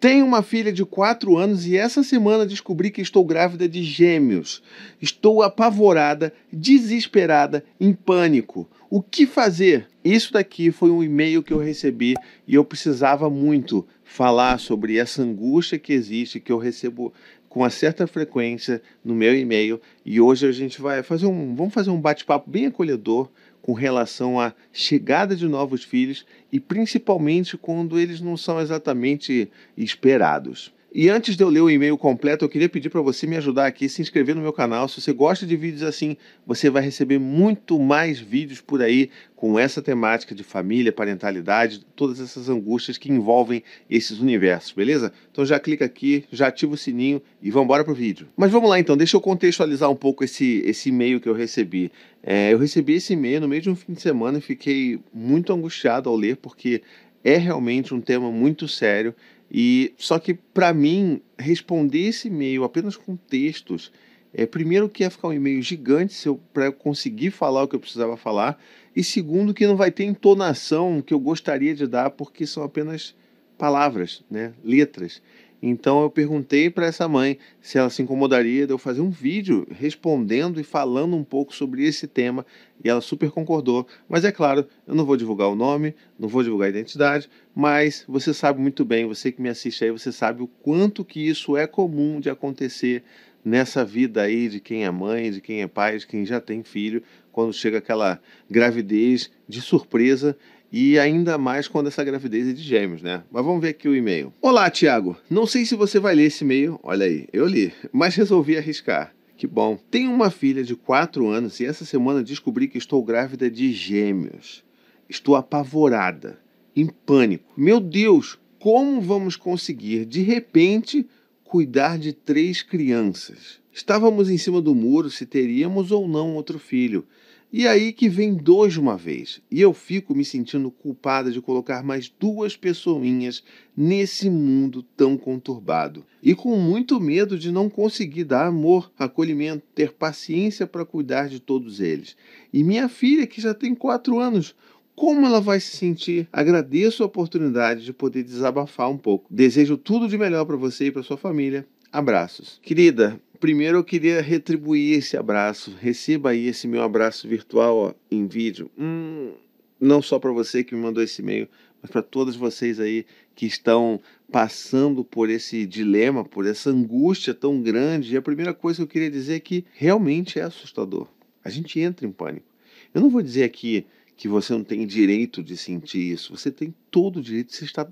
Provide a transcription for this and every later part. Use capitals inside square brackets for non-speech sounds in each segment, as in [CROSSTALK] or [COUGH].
Tenho uma filha de 4 anos e essa semana descobri que estou grávida de gêmeos. Estou apavorada, desesperada, em pânico. O que fazer? Isso daqui foi um e-mail que eu recebi e eu precisava muito falar sobre essa angústia que existe, que eu recebo com uma certa frequência no meu e-mail. E hoje a gente vai fazer um, vamos fazer um bate-papo bem acolhedor com relação à chegada de novos filhos e principalmente quando eles não são exatamente esperados. E antes de eu ler o e-mail completo, eu queria pedir para você me ajudar aqui, se inscrever no meu canal. Se você gosta de vídeos assim, você vai receber muito mais vídeos por aí com essa temática de família, parentalidade, todas essas angústias que envolvem esses universos, beleza? Então já clica aqui, já ativa o sininho e vamos embora pro vídeo. Mas vamos lá então, deixa eu contextualizar um pouco esse, esse e-mail que eu recebi. É, eu recebi esse e-mail no meio de um fim de semana e fiquei muito angustiado ao ler, porque é realmente um tema muito sério e só que para mim responder esse e-mail apenas com textos, é primeiro que ia ficar um e-mail gigante se eu para conseguir falar o que eu precisava falar e segundo que não vai ter entonação que eu gostaria de dar porque são apenas palavras, né, letras. Então eu perguntei para essa mãe se ela se incomodaria de eu fazer um vídeo respondendo e falando um pouco sobre esse tema e ela super concordou. Mas é claro, eu não vou divulgar o nome, não vou divulgar a identidade, mas você sabe muito bem, você que me assiste aí, você sabe o quanto que isso é comum de acontecer nessa vida aí de quem é mãe, de quem é pai, de quem já tem filho, quando chega aquela gravidez de surpresa e ainda mais quando essa gravidez é de gêmeos, né? Mas vamos ver aqui o e-mail. Olá, Tiago. Não sei se você vai ler esse e-mail. Olha aí, eu li, mas resolvi arriscar. Que bom. Tenho uma filha de 4 anos e essa semana descobri que estou grávida de gêmeos. Estou apavorada, em pânico. Meu Deus, como vamos conseguir, de repente, cuidar de três crianças? Estávamos em cima do muro se teríamos ou não outro filho. E aí que vem dois de uma vez. E eu fico me sentindo culpada de colocar mais duas pessoinhas nesse mundo tão conturbado. E com muito medo de não conseguir dar amor, acolhimento, ter paciência para cuidar de todos eles. E minha filha, que já tem quatro anos, como ela vai se sentir? Agradeço a oportunidade de poder desabafar um pouco. Desejo tudo de melhor para você e para sua família. Abraços. Querida, primeiro eu queria retribuir esse abraço. Receba aí esse meu abraço virtual ó, em vídeo. Hum, não só para você que me mandou esse e-mail, mas para todos vocês aí que estão passando por esse dilema, por essa angústia tão grande. E a primeira coisa que eu queria dizer é que realmente é assustador. A gente entra em pânico. Eu não vou dizer aqui que você não tem direito de sentir isso. Você tem todo o direito, você está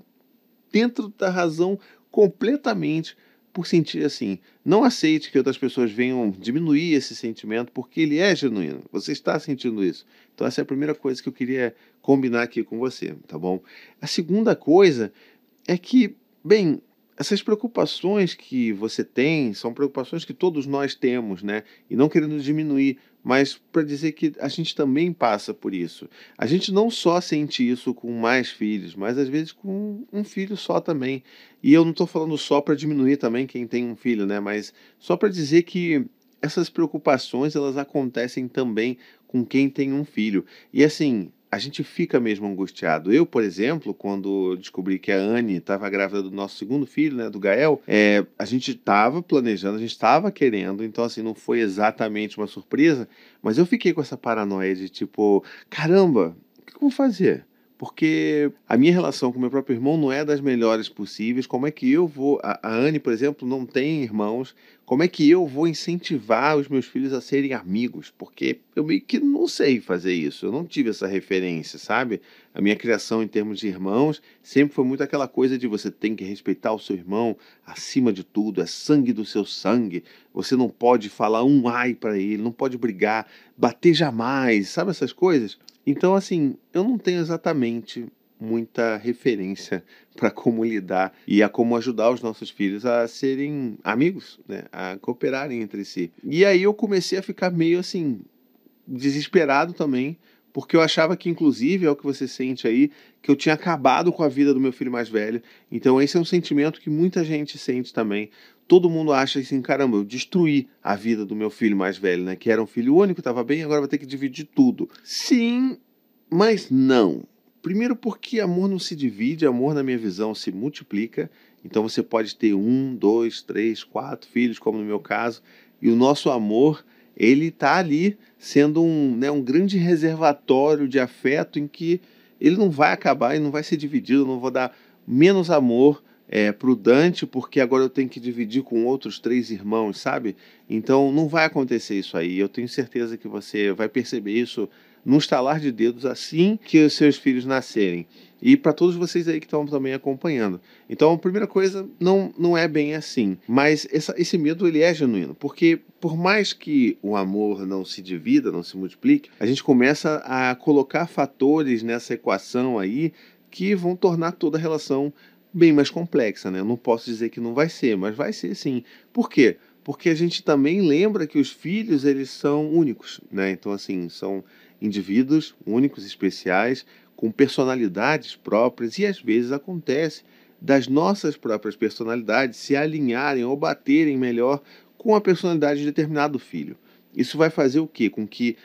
dentro da razão completamente por sentir assim. Não aceite que outras pessoas venham diminuir esse sentimento, porque ele é genuíno. Você está sentindo isso. Então, essa é a primeira coisa que eu queria combinar aqui com você, tá bom? A segunda coisa é que, bem, essas preocupações que você tem são preocupações que todos nós temos, né? E não querendo diminuir, mas para dizer que a gente também passa por isso. A gente não só sente isso com mais filhos, mas às vezes com um filho só também. E eu não estou falando só para diminuir também quem tem um filho, né? Mas só para dizer que essas preocupações elas acontecem também com quem tem um filho. E assim, a gente fica mesmo angustiado. Eu, por exemplo, quando descobri que a Anne estava grávida do nosso segundo filho, né, do Gael, é, a gente estava planejando, a gente estava querendo, então assim, não foi exatamente uma surpresa, mas eu fiquei com essa paranoia de tipo, caramba, o que eu vou fazer? Porque a minha relação com meu próprio irmão não é das melhores possíveis. Como é que eu vou. A, a Anne, por exemplo, não tem irmãos. Como é que eu vou incentivar os meus filhos a serem amigos? Porque eu meio que não sei fazer isso. Eu não tive essa referência, sabe? A minha criação em termos de irmãos sempre foi muito aquela coisa de você tem que respeitar o seu irmão acima de tudo, é sangue do seu sangue. Você não pode falar um ai para ele, não pode brigar, bater jamais, sabe essas coisas? Então, assim, eu não tenho exatamente muita referência para como lidar e a como ajudar os nossos filhos a serem amigos, né? a cooperarem entre si. E aí eu comecei a ficar meio assim desesperado também, porque eu achava que inclusive é o que você sente aí, que eu tinha acabado com a vida do meu filho mais velho. Então esse é um sentimento que muita gente sente também. Todo mundo acha assim, caramba, eu destruí a vida do meu filho mais velho, né? Que era um filho único, estava bem, agora vai ter que dividir tudo. Sim, mas não. Primeiro porque amor não se divide, amor na minha visão se multiplica Então você pode ter um, dois, três, quatro filhos, como no meu caso, e o nosso amor ele está ali sendo um, né, um grande reservatório de afeto em que ele não vai acabar e não vai ser dividido, eu não vou dar menos amor é, Dante porque agora eu tenho que dividir com outros três irmãos, sabe? Então não vai acontecer isso aí. Eu tenho certeza que você vai perceber isso num estalar de dedos assim que os seus filhos nascerem. E para todos vocês aí que estão também acompanhando. Então, a primeira coisa, não, não é bem assim. Mas essa, esse medo, ele é genuíno. Porque por mais que o amor não se divida, não se multiplique, a gente começa a colocar fatores nessa equação aí que vão tornar toda a relação bem mais complexa, né? Não posso dizer que não vai ser, mas vai ser sim. Por quê? Porque a gente também lembra que os filhos, eles são únicos, né? Então, assim, são indivíduos únicos, especiais, com personalidades próprias e às vezes acontece das nossas próprias personalidades se alinharem ou baterem melhor com a personalidade de determinado filho. Isso vai fazer o quê? Com que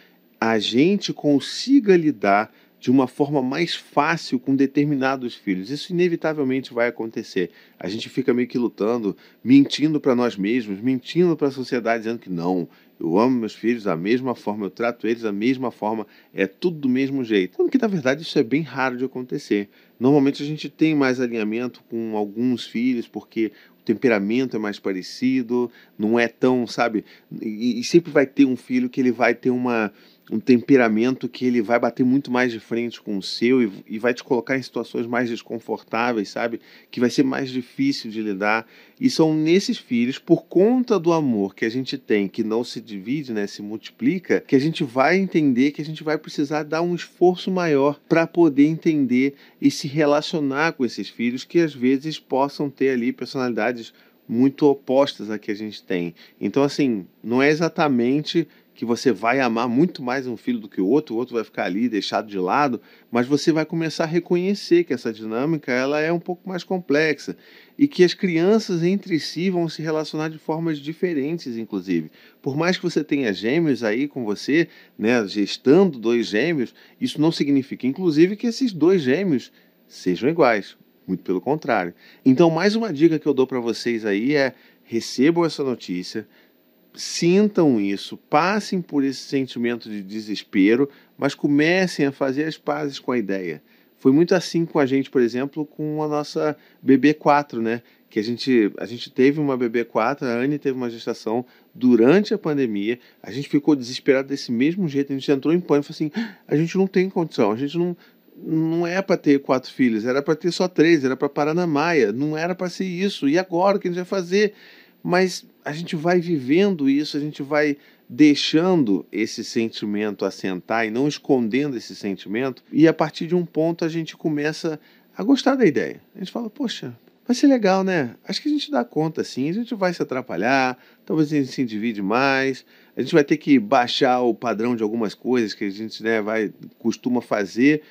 a gente consiga lidar de uma forma mais fácil com determinados filhos. Isso inevitavelmente vai acontecer. A gente fica meio que lutando, mentindo para nós mesmos, mentindo para a sociedade, dizendo que não, eu amo meus filhos da mesma forma, eu trato eles da mesma forma, é tudo do mesmo jeito. Quando que na verdade isso é bem raro de acontecer. Normalmente a gente tem mais alinhamento com alguns filhos porque o temperamento é mais parecido, não é tão, sabe? E, e sempre vai ter um filho que ele vai ter uma um temperamento que ele vai bater muito mais de frente com o seu e, e, vai te colocar em situações mais desconfortáveis, sabe? Que vai ser mais difícil de lidar. E são nesses filhos, por conta do amor que a gente tem, que não se divide, né, se multiplica, que a gente vai entender que a gente vai precisar dar um esforço maior para poder entender e se relacionar com esses filhos que às vezes possam ter ali personalidades muito opostas à que a gente tem. Então, assim, não é exatamente que você vai amar muito mais um filho do que o outro, o outro vai ficar ali deixado de lado, mas você vai começar a reconhecer que essa dinâmica ela é um pouco mais complexa e que as crianças entre si vão se relacionar de formas diferentes, inclusive. Por mais que você tenha gêmeos aí com você, né, gestando dois gêmeos, isso não significa, inclusive, que esses dois gêmeos sejam iguais. Muito pelo contrário. Então, mais uma dica que eu dou para vocês aí é recebam essa notícia, sintam isso, passem por esse sentimento de desespero, mas comecem a fazer as pazes com a ideia. Foi muito assim com a gente, por exemplo, com a nossa BB4, né? Que a gente, a gente teve uma BB4, a Anne teve uma gestação durante a pandemia, a gente ficou desesperado desse mesmo jeito, a gente entrou em pânico, assim, ah, a gente não tem condição, a gente não, não é para ter quatro filhos, era para ter só três, era para parar na Maia, não era para ser isso. E agora o que a gente vai fazer? Mas a gente vai vivendo isso, a gente vai deixando esse sentimento assentar e não escondendo esse sentimento, e a partir de um ponto a gente começa a gostar da ideia. A gente fala, poxa, vai ser legal, né? Acho que a gente dá conta sim, a gente vai se atrapalhar, talvez a gente se divide mais, a gente vai ter que baixar o padrão de algumas coisas que a gente né, vai costuma fazer,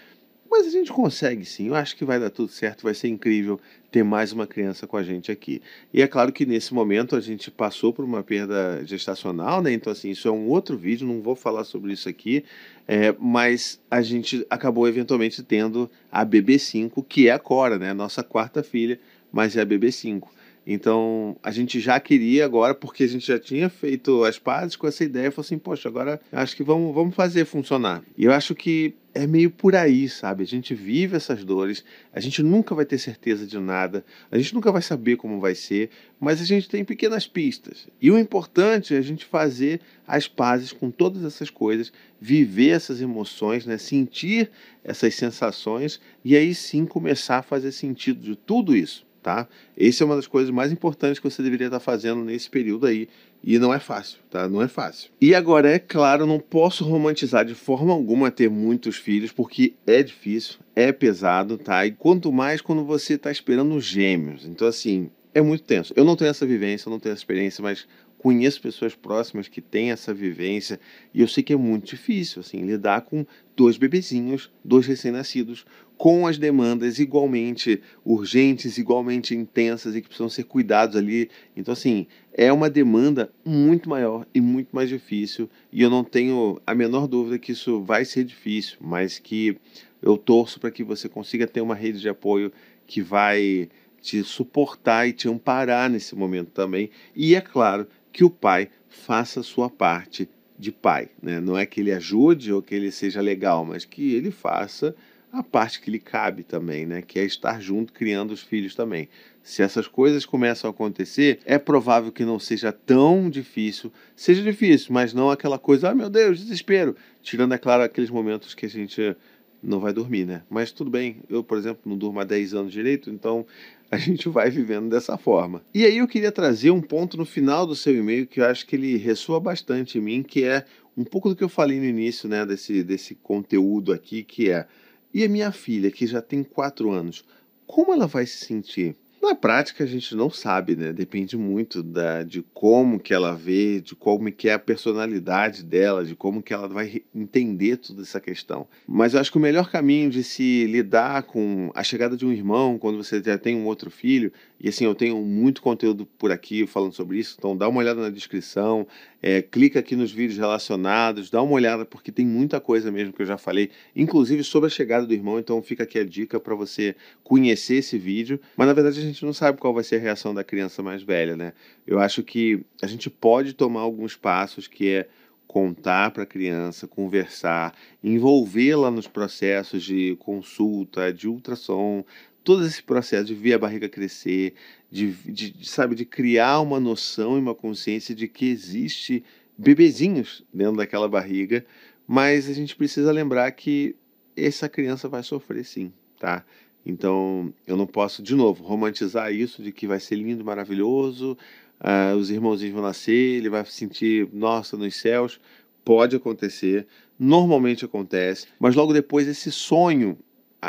mas a gente consegue sim, eu acho que vai dar tudo certo, vai ser incrível ter mais uma criança com a gente aqui. E é claro que nesse momento a gente passou por uma perda gestacional, né? Então, assim, isso é um outro vídeo, não vou falar sobre isso aqui, é, mas a gente acabou eventualmente tendo a BB5, que é a Cora, né? Nossa quarta filha, mas é a BB5. Então a gente já queria agora, porque a gente já tinha feito as pazes com essa ideia, falou assim: poxa, agora acho que vamos, vamos fazer funcionar. E eu acho que é meio por aí, sabe? A gente vive essas dores, a gente nunca vai ter certeza de nada, a gente nunca vai saber como vai ser, mas a gente tem pequenas pistas. E o importante é a gente fazer as pazes com todas essas coisas, viver essas emoções, né? sentir essas sensações e aí sim começar a fazer sentido de tudo isso tá? Essa é uma das coisas mais importantes que você deveria estar fazendo nesse período aí. E não é fácil, tá? Não é fácil. E agora, é claro, não posso romantizar de forma alguma ter muitos filhos, porque é difícil, é pesado, tá? E quanto mais quando você está esperando gêmeos. Então, assim, é muito tenso. Eu não tenho essa vivência, eu não tenho essa experiência, mas conheço pessoas próximas que têm essa vivência e eu sei que é muito difícil assim lidar com dois bebezinhos, dois recém-nascidos, com as demandas igualmente urgentes, igualmente intensas e que precisam ser cuidados ali. Então assim, é uma demanda muito maior e muito mais difícil e eu não tenho a menor dúvida que isso vai ser difícil, mas que eu torço para que você consiga ter uma rede de apoio que vai te suportar e te amparar nesse momento também. E é claro que o pai faça a sua parte de pai. Né? Não é que ele ajude ou que ele seja legal, mas que ele faça a parte que lhe cabe também, né? que é estar junto criando os filhos também. Se essas coisas começam a acontecer, é provável que não seja tão difícil. Seja difícil, mas não aquela coisa, ah, meu Deus, desespero. Tirando, é claro, aqueles momentos que a gente não vai dormir, né? Mas tudo bem, eu, por exemplo, não durmo há 10 anos direito, então [LAUGHS] a gente vai vivendo dessa forma. E aí eu queria trazer um ponto no final do seu e-mail que eu acho que ele ressoa bastante em mim, que é um pouco do que eu falei no início, né, desse, desse conteúdo aqui, que é, e a minha filha, que já tem 4 anos, como ela vai se sentir? Na prática a gente não sabe, né? Depende muito da, de como que ela vê, de como que é a personalidade dela, de como que ela vai entender toda essa questão. Mas eu acho que o melhor caminho de se lidar com a chegada de um irmão, quando você já tem um outro filho, e assim, eu tenho muito conteúdo por aqui falando sobre isso, então dá uma olhada na descrição, é, clica aqui nos vídeos relacionados, dá uma olhada, porque tem muita coisa mesmo que eu já falei, inclusive sobre a chegada do irmão, então fica aqui a dica para você conhecer esse vídeo. Mas na verdade a gente não sabe qual vai ser a reação da criança mais velha, né? Eu acho que a gente pode tomar alguns passos que é contar para a criança, conversar, envolvê-la nos processos de consulta, de ultrassom, todo esse processo de ver a barriga crescer, de, de, de, sabe, de criar uma noção e uma consciência de que existe bebezinhos dentro daquela barriga, mas a gente precisa lembrar que essa criança vai sofrer sim, tá? Então eu não posso, de novo, romantizar isso de que vai ser lindo, maravilhoso, uh, os irmãozinhos vão nascer, ele vai se sentir, nossa, nos céus. Pode acontecer, normalmente acontece, mas logo depois esse sonho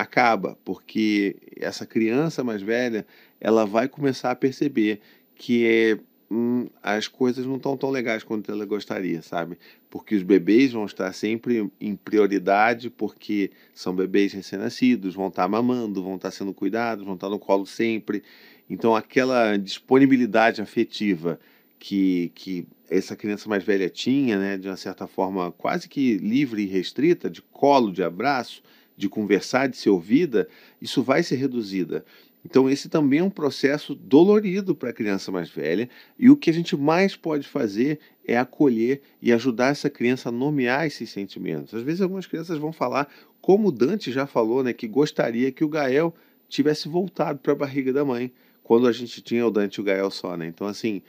acaba, porque essa criança mais velha, ela vai começar a perceber que é, hum, as coisas não estão tão legais quanto ela gostaria, sabe? Porque os bebês vão estar sempre em prioridade, porque são bebês recém-nascidos, vão estar mamando, vão estar sendo cuidados, vão estar no colo sempre. Então, aquela disponibilidade afetiva que, que essa criança mais velha tinha, né, de uma certa forma quase que livre e restrita, de colo, de abraço, de conversar, de ser ouvida, isso vai ser reduzida. Então, esse também é um processo dolorido para a criança mais velha, e o que a gente mais pode fazer é acolher e ajudar essa criança a nomear esses sentimentos. Às vezes, algumas crianças vão falar, como o Dante já falou, né, que gostaria que o Gael tivesse voltado para a barriga da mãe, quando a gente tinha o Dante e o Gael só. Né? Então, assim,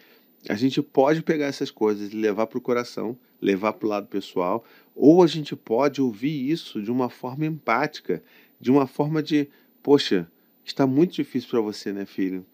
a gente pode pegar essas coisas e levar para o coração, levar para o lado pessoal, ou a gente pode ouvir isso de uma forma empática, de uma forma de, poxa, está muito difícil para você, né, filho?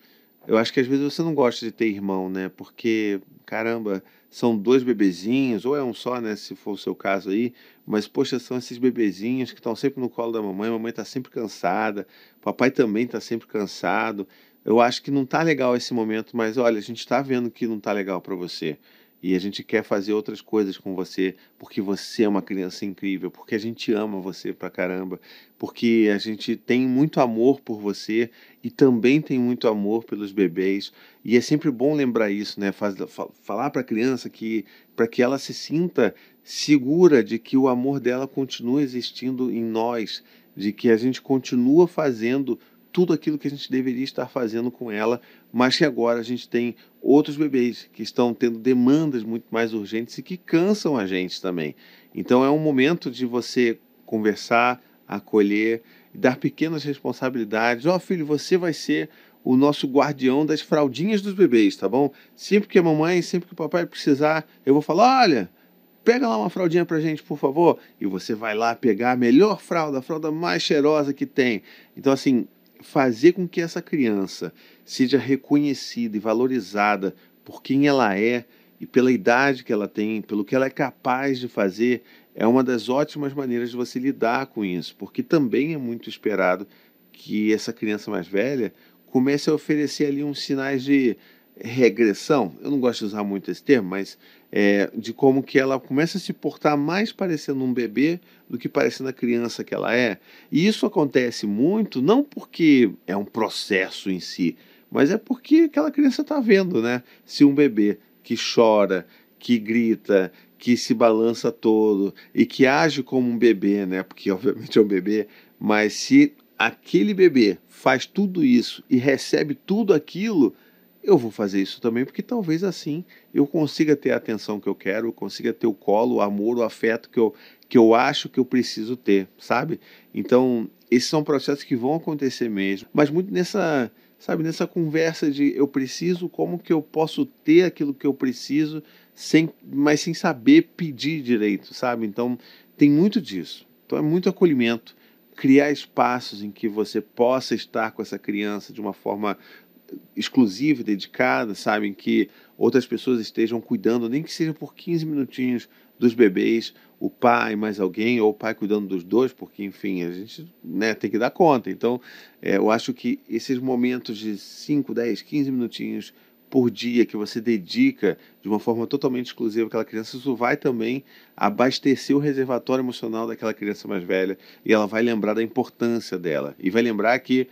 Eu acho que às vezes você não gosta de ter irmão, né? Porque, caramba, são dois bebezinhos, ou é um só, né? Se for o seu caso aí. Mas, poxa, são esses bebezinhos que estão sempre no colo da mamãe. A mamãe está sempre cansada, papai também está sempre cansado. Eu acho que não tá legal esse momento, mas olha, a gente está vendo que não tá legal para você e a gente quer fazer outras coisas com você porque você é uma criança incrível, porque a gente ama você pra caramba, porque a gente tem muito amor por você e também tem muito amor pelos bebês. E é sempre bom lembrar isso, né? Falar para a criança que para que ela se sinta segura de que o amor dela continua existindo em nós, de que a gente continua fazendo tudo aquilo que a gente deveria estar fazendo com ela, mas que agora a gente tem outros bebês que estão tendo demandas muito mais urgentes e que cansam a gente também. Então é um momento de você conversar, acolher dar pequenas responsabilidades. Ó, oh, filho, você vai ser o nosso guardião das fraldinhas dos bebês, tá bom? Sempre que a mamãe, sempre que o papai precisar, eu vou falar: olha, pega lá uma fraldinha pra gente, por favor. E você vai lá pegar a melhor fralda, a fralda mais cheirosa que tem. Então, assim, fazer com que essa criança seja reconhecida e valorizada por quem ela é e pela idade que ela tem, pelo que ela é capaz de fazer, é uma das ótimas maneiras de você lidar com isso, porque também é muito esperado que essa criança mais velha comece a oferecer ali uns sinais de regressão. Eu não gosto de usar muito esse termo, mas é, de como que ela começa a se portar mais parecendo um bebê do que parecendo a criança que ela é. E isso acontece muito não porque é um processo em si, mas é porque aquela criança está vendo, né? Se um bebê que chora, que grita, que se balança todo e que age como um bebê, né? Porque obviamente é um bebê, mas se aquele bebê faz tudo isso e recebe tudo aquilo, eu vou fazer isso também, porque talvez assim eu consiga ter a atenção que eu quero, eu consiga ter o colo, o amor, o afeto que eu, que eu acho que eu preciso ter, sabe? Então, esses são processos que vão acontecer mesmo, mas muito nessa, sabe, nessa conversa de eu preciso, como que eu posso ter aquilo que eu preciso, sem, mas sem saber pedir direito, sabe? Então, tem muito disso. Então, é muito acolhimento, criar espaços em que você possa estar com essa criança de uma forma exclusiva dedicada, sabem que outras pessoas estejam cuidando, nem que seja por 15 minutinhos dos bebês, o pai mais alguém, ou o pai cuidando dos dois, porque, enfim, a gente né, tem que dar conta. Então, é, eu acho que esses momentos de 5, 10, 15 minutinhos por dia que você dedica de uma forma totalmente exclusiva àquela criança, isso vai também abastecer o reservatório emocional daquela criança mais velha e ela vai lembrar da importância dela e vai lembrar que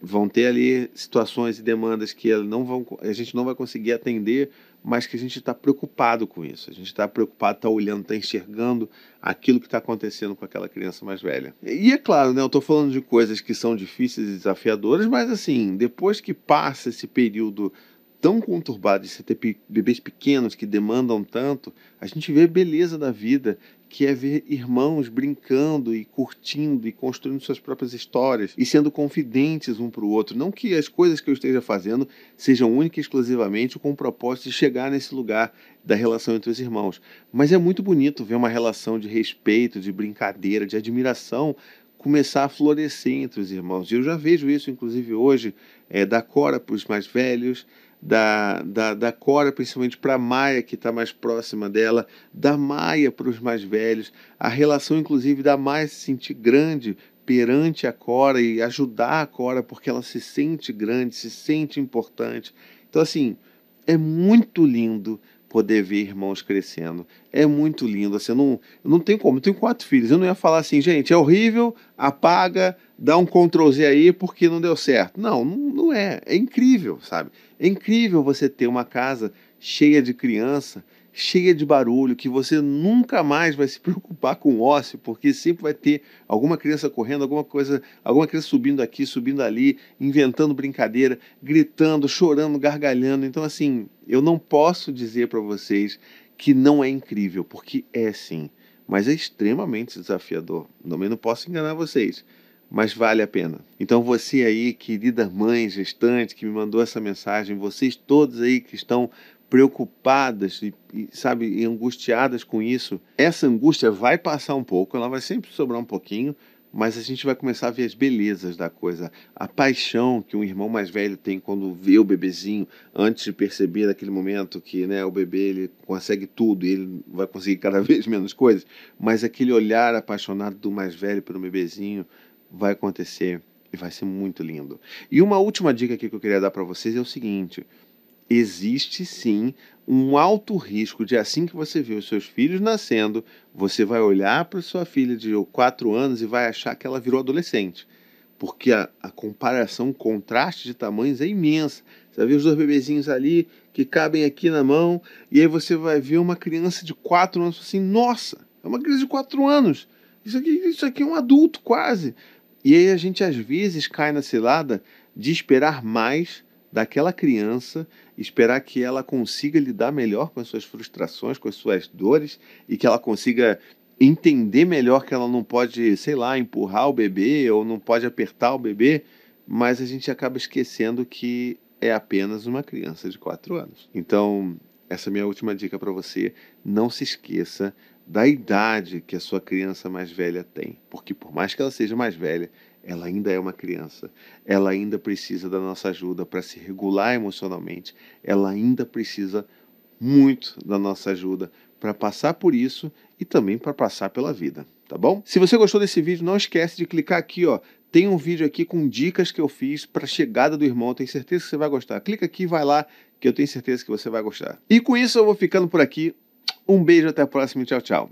vão ter ali situações e demandas que não vão, a gente não vai conseguir atender, mas que a gente está preocupado com isso. A gente está preocupado, está olhando, está enxergando aquilo que está acontecendo com aquela criança mais velha. E é claro, né, eu estou falando de coisas que são difíceis e desafiadoras, mas assim, depois que passa esse período tão conturbado de você ter bebês pequenos que demandam tanto, a gente vê a beleza da vida, que é ver irmãos brincando e curtindo e construindo suas próprias histórias e sendo confidentes um para o outro. Não que as coisas que eu esteja fazendo sejam única e exclusivamente com o propósito de chegar nesse lugar da relação entre os irmãos, mas é muito bonito ver uma relação de respeito, de brincadeira, de admiração começar a florescer entre os irmãos. E eu já vejo isso, inclusive hoje, é, da Cora para os mais velhos, da, da, da Cora, principalmente para a Maia, que está mais próxima dela, da Maia para os mais velhos, a relação, inclusive, da Maia se sentir grande perante a Cora e ajudar a Cora porque ela se sente grande, se sente importante. Então, assim, é muito lindo poder ver irmãos crescendo. É muito lindo. Assim, não, não tenho como. Eu tenho quatro filhos. Eu não ia falar assim, gente, é horrível, apaga, dá um Ctrl Z aí porque não deu certo. Não, não é. É incrível, sabe? É incrível você ter uma casa cheia de criança cheia de barulho, que você nunca mais vai se preocupar com ócio, porque sempre vai ter alguma criança correndo, alguma coisa, alguma criança subindo aqui, subindo ali, inventando brincadeira, gritando, chorando, gargalhando. Então, assim, eu não posso dizer para vocês que não é incrível, porque é sim, mas é extremamente desafiador. Também não posso enganar vocês mas vale a pena. Então você aí, querida mãe gestante que me mandou essa mensagem, vocês todos aí que estão preocupadas e, e, sabe, e angustiadas com isso, essa angústia vai passar um pouco, ela vai sempre sobrar um pouquinho, mas a gente vai começar a ver as belezas da coisa, a paixão que um irmão mais velho tem quando vê o bebezinho, antes de perceber naquele momento que né, o bebê ele consegue tudo e ele vai conseguir cada [LAUGHS] vez menos coisas, mas aquele olhar apaixonado do mais velho pelo bebezinho vai acontecer e vai ser muito lindo. E uma última dica aqui que eu queria dar para vocês é o seguinte: existe sim um alto risco de assim que você vê os seus filhos nascendo, você vai olhar para sua filha de 4 anos e vai achar que ela virou adolescente. Porque a, a comparação, o contraste de tamanhos é imensa. Você vai ver os dois bebezinhos ali que cabem aqui na mão, e aí você vai ver uma criança de 4 anos assim, nossa, é uma criança de 4 anos. Isso aqui, isso aqui é um adulto quase. E aí a gente às vezes cai na cilada de esperar mais daquela criança, esperar que ela consiga lidar melhor com as suas frustrações, com as suas dores e que ela consiga entender melhor que ela não pode, sei lá, empurrar o bebê ou não pode apertar o bebê, mas a gente acaba esquecendo que é apenas uma criança de 4 anos. Então, essa é a minha última dica para você. Não se esqueça da idade que a sua criança mais velha tem, porque por mais que ela seja mais velha, ela ainda é uma criança, ela ainda precisa da nossa ajuda para se regular emocionalmente, ela ainda precisa muito da nossa ajuda para passar por isso e também para passar pela vida, tá bom? Se você gostou desse vídeo, não esquece de clicar aqui, ó. Tem um vídeo aqui com dicas que eu fiz para chegada do irmão, tenho certeza que você vai gostar. Clica aqui, vai lá, que eu tenho certeza que você vai gostar. E com isso eu vou ficando por aqui. Um beijo, até a próxima tchau, tchau.